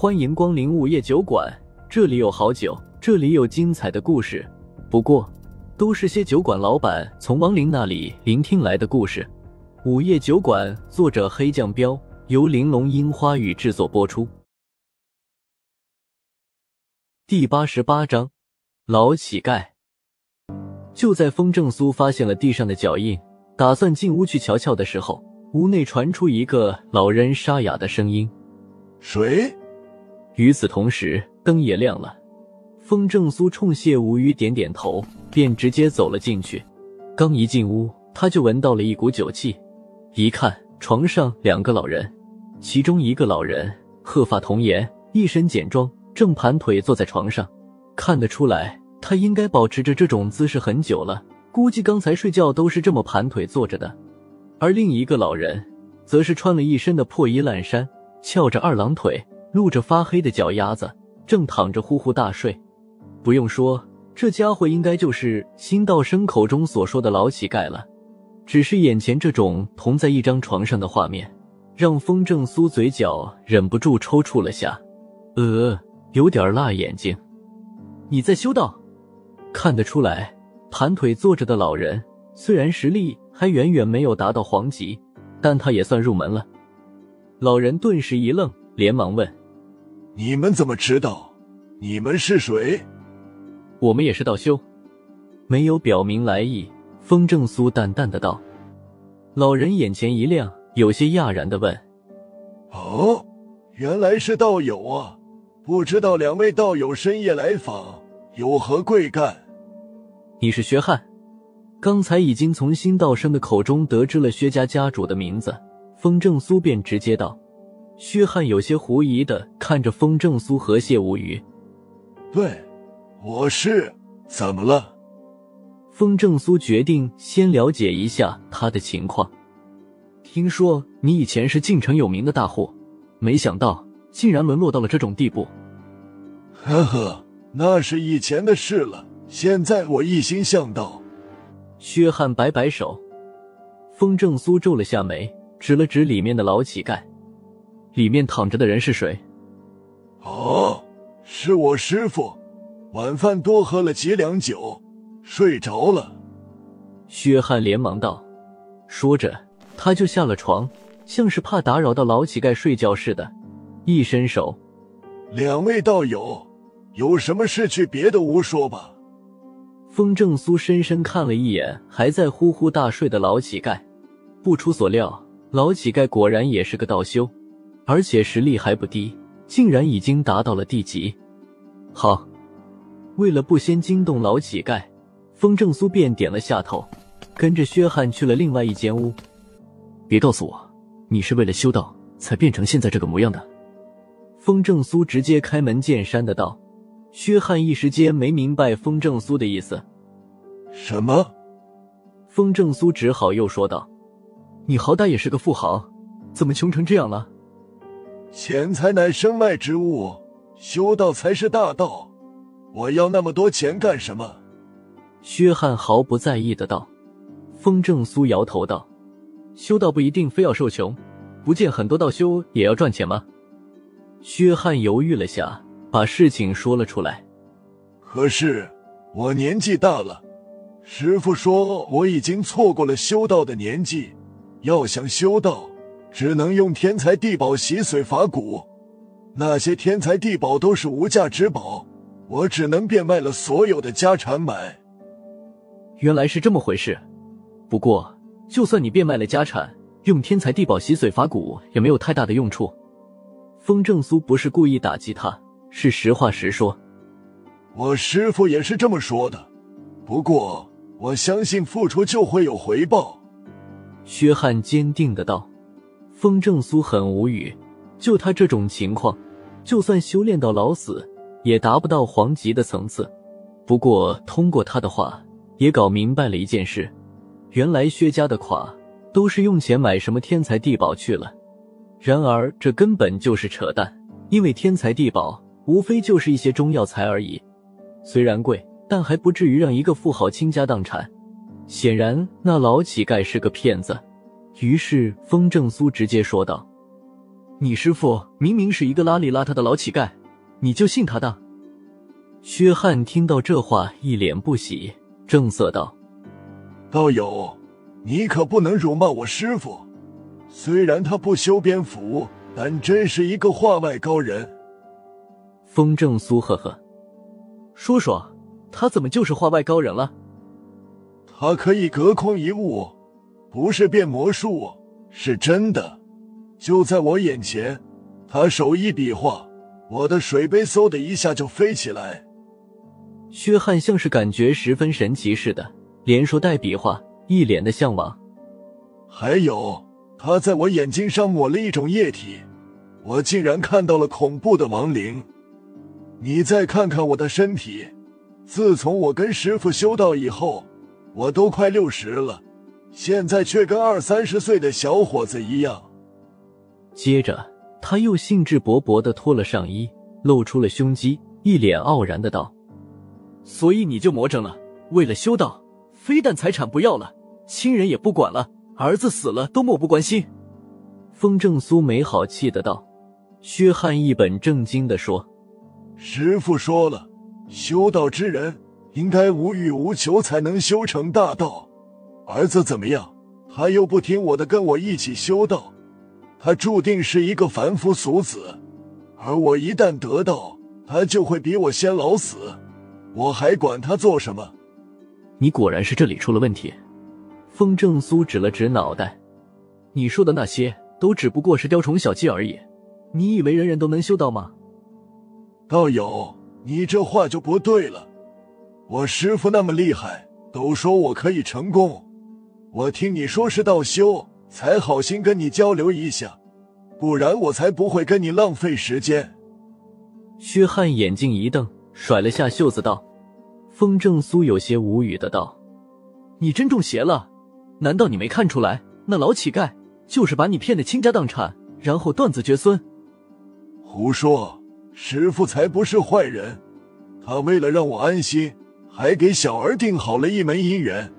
欢迎光临午夜酒馆，这里有好酒，这里有精彩的故事。不过，都是些酒馆老板从亡灵那里聆听来的故事。午夜酒馆，作者黑酱标，由玲珑樱花雨制作播出。第八十八章，老乞丐。就在风正苏发现了地上的脚印，打算进屋去瞧瞧的时候，屋内传出一个老人沙哑的声音：“谁？”与此同时，灯也亮了。风正苏冲谢无虞点点头，便直接走了进去。刚一进屋，他就闻到了一股酒气。一看，床上两个老人，其中一个老人鹤发童颜，一身简装，正盘腿坐在床上。看得出来，他应该保持着这种姿势很久了，估计刚才睡觉都是这么盘腿坐着的。而另一个老人，则是穿了一身的破衣烂衫，翘着二郎腿。露着发黑的脚丫子，正躺着呼呼大睡。不用说，这家伙应该就是新道生口中所说的老乞丐了。只是眼前这种同在一张床上的画面，让风正苏嘴角忍不住抽搐了下，呃，有点辣眼睛。你在修道？看得出来，盘腿坐着的老人虽然实力还远远没有达到黄级，但他也算入门了。老人顿时一愣，连忙问。你们怎么知道？你们是谁？我们也是道修，没有表明来意。风正苏淡淡的道。老人眼前一亮，有些讶然的问：“哦，原来是道友啊！不知道两位道友深夜来访，有何贵干？”你是薛汉？刚才已经从新道生的口中得知了薛家家主的名字，风正苏便直接道。薛汉有些狐疑的看着风正苏和谢无鱼，对，我是怎么了？风正苏决定先了解一下他的情况。听说你以前是晋城有名的大户，没想到竟然沦落到了这种地步。呵呵，那是以前的事了。现在我一心向道。薛汉摆摆手，风正苏皱了下眉，指了指里面的老乞丐。里面躺着的人是谁？哦，是我师傅。晚饭多喝了几两酒，睡着了。薛汉连忙道，说着他就下了床，像是怕打扰到老乞丐睡觉似的，一伸手：“两位道友，有什么事去别的屋说吧。”风正苏深深看了一眼还在呼呼大睡的老乞丐，不出所料，老乞丐果然也是个道修。而且实力还不低，竟然已经达到了地级。好，为了不先惊动老乞丐，风正苏便点了下头，跟着薛汉去了另外一间屋。别告诉我，你是为了修道才变成现在这个模样的。风正苏直接开门见山的道。薛汉一时间没明白风正苏的意思。什么？风正苏只好又说道：“你好歹也是个富豪，怎么穷成这样了？”钱财乃身外之物，修道才是大道。我要那么多钱干什么？薛汉毫不在意的道。风正苏摇头道：“修道不一定非要受穷，不见很多道修也要赚钱吗？”薛汉犹豫了下，把事情说了出来。可是我年纪大了，师傅说我已经错过了修道的年纪，要想修道。只能用天才地宝洗髓伐骨，那些天才地宝都是无价之宝，我只能变卖了所有的家产买。原来是这么回事，不过就算你变卖了家产，用天才地宝洗髓伐骨也没有太大的用处。风正苏不是故意打击他，是实话实说。我师傅也是这么说的，不过我相信付出就会有回报。薛汉坚定的道。风正苏很无语，就他这种情况，就算修炼到老死，也达不到黄级的层次。不过通过他的话，也搞明白了一件事：原来薛家的垮，都是用钱买什么天才地宝去了。然而这根本就是扯淡，因为天才地宝无非就是一些中药材而已，虽然贵，但还不至于让一个富豪倾家荡产。显然，那老乞丐是个骗子。于是，风正苏直接说道：“你师傅明明是一个邋里邋遢的老乞丐，你就信他的？”薛汉听到这话，一脸不喜，正色道：“道友，你可不能辱骂我师傅。虽然他不修边幅，但真是一个画外高人。”风正苏呵呵。说说，他怎么就是画外高人了？他可以隔空一物，不是变魔术，是真的。就在我眼前，他手一比划，我的水杯嗖的一下就飞起来。薛汉像是感觉十分神奇似的，连说带比划，一脸的向往。还有，他在我眼睛上抹了一种液体，我竟然看到了恐怖的亡灵。你再看看我的身体，自从我跟师傅修道以后，我都快六十了，现在却跟二三十岁的小伙子一样。接着，他又兴致勃勃的脱了上衣，露出了胸肌，一脸傲然的道：“所以你就魔怔了？为了修道，非但财产不要了，亲人也不管了，儿子死了都漠不关心。”风正苏没好气的道。薛汉一本正经的说。师傅说了，修道之人应该无欲无求，才能修成大道。儿子怎么样？他又不听我的，跟我一起修道，他注定是一个凡夫俗子。而我一旦得道，他就会比我先老死，我还管他做什么？你果然是这里出了问题。风正苏指了指脑袋，你说的那些都只不过是雕虫小技而已。你以为人人都能修道吗？道友，你这话就不对了。我师傅那么厉害，都说我可以成功。我听你说是道修，才好心跟你交流一下，不然我才不会跟你浪费时间。薛汉眼睛一瞪，甩了下袖子道：“风正苏有些无语的道：‘你真中邪了？难道你没看出来，那老乞丐就是把你骗得倾家荡产，然后断子绝孙？’胡说。”师傅才不是坏人，他为了让我安心，还给小儿定好了一门姻缘。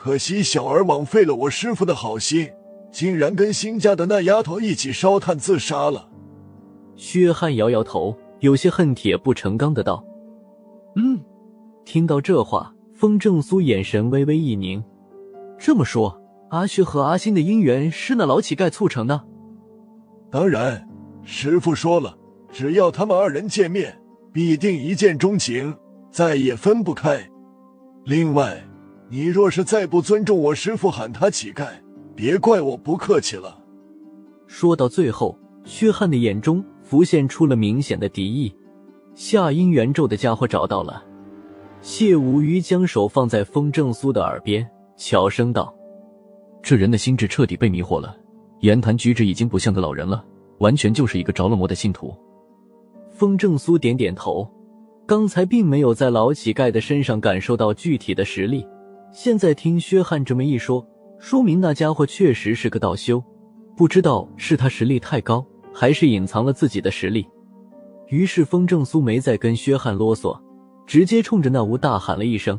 可惜小儿枉费了我师傅的好心，竟然跟新家的那丫头一起烧炭自杀了。薛汉摇摇头，有些恨铁不成钢的道：“嗯。”听到这话，风正苏眼神微微一凝。这么说，阿薛和阿星的姻缘是那老乞丐促成的？当然，师傅说了。只要他们二人见面，必定一见钟情，再也分不开。另外，你若是再不尊重我师傅，喊他乞丐，别怪我不客气了。说到最后，薛汉的眼中浮现出了明显的敌意。下姻缘咒的家伙找到了。谢无虞将手放在风正苏的耳边，悄声道：“这人的心智彻底被迷惑了，言谈举止已经不像个老人了，完全就是一个着了魔的信徒。”风正苏点点头，刚才并没有在老乞丐的身上感受到具体的实力，现在听薛汉这么一说，说明那家伙确实是个道修，不知道是他实力太高，还是隐藏了自己的实力。于是风正苏没再跟薛汉啰嗦，直接冲着那屋大喊了一声：“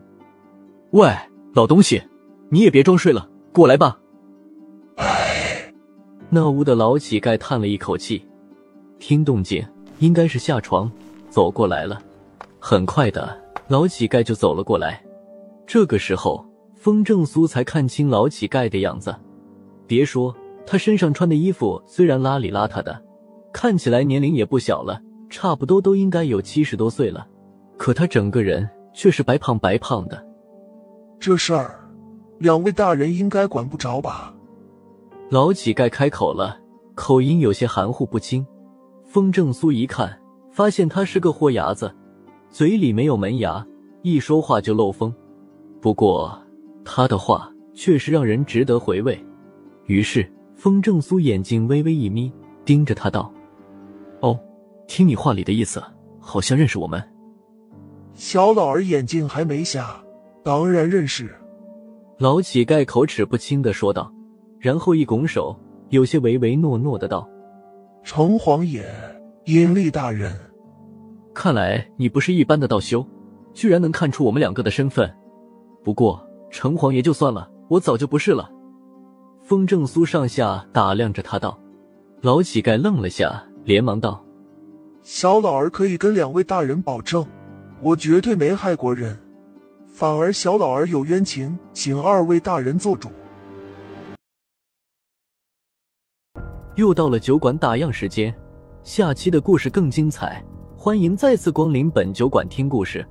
喂，老东西，你也别装睡了，过来吧！”那屋的老乞丐叹了一口气，听动静。应该是下床走过来了，很快的，老乞丐就走了过来。这个时候，风正苏才看清老乞丐的样子。别说他身上穿的衣服虽然邋里邋遢的，看起来年龄也不小了，差不多都应该有七十多岁了，可他整个人却是白胖白胖的。这事儿，两位大人应该管不着吧？老乞丐开口了，口音有些含糊不清。风正苏一看，发现他是个豁牙子，嘴里没有门牙，一说话就漏风。不过他的话确实让人值得回味。于是风正苏眼睛微微一眯，盯着他道：“哦，听你话里的意思，好像认识我们。”小老儿眼睛还没瞎，当然认识。老乞丐口齿不清的说道，然后一拱手，有些唯唯诺诺的道。城隍爷，阴历大人，看来你不是一般的道修，居然能看出我们两个的身份。不过城隍爷就算了，我早就不是了。风正苏上下打量着他道：“老乞丐愣了下，连忙道：“小老儿可以跟两位大人保证，我绝对没害过人，反而小老儿有冤情，请二位大人做主。”又到了酒馆打烊时间，下期的故事更精彩，欢迎再次光临本酒馆听故事。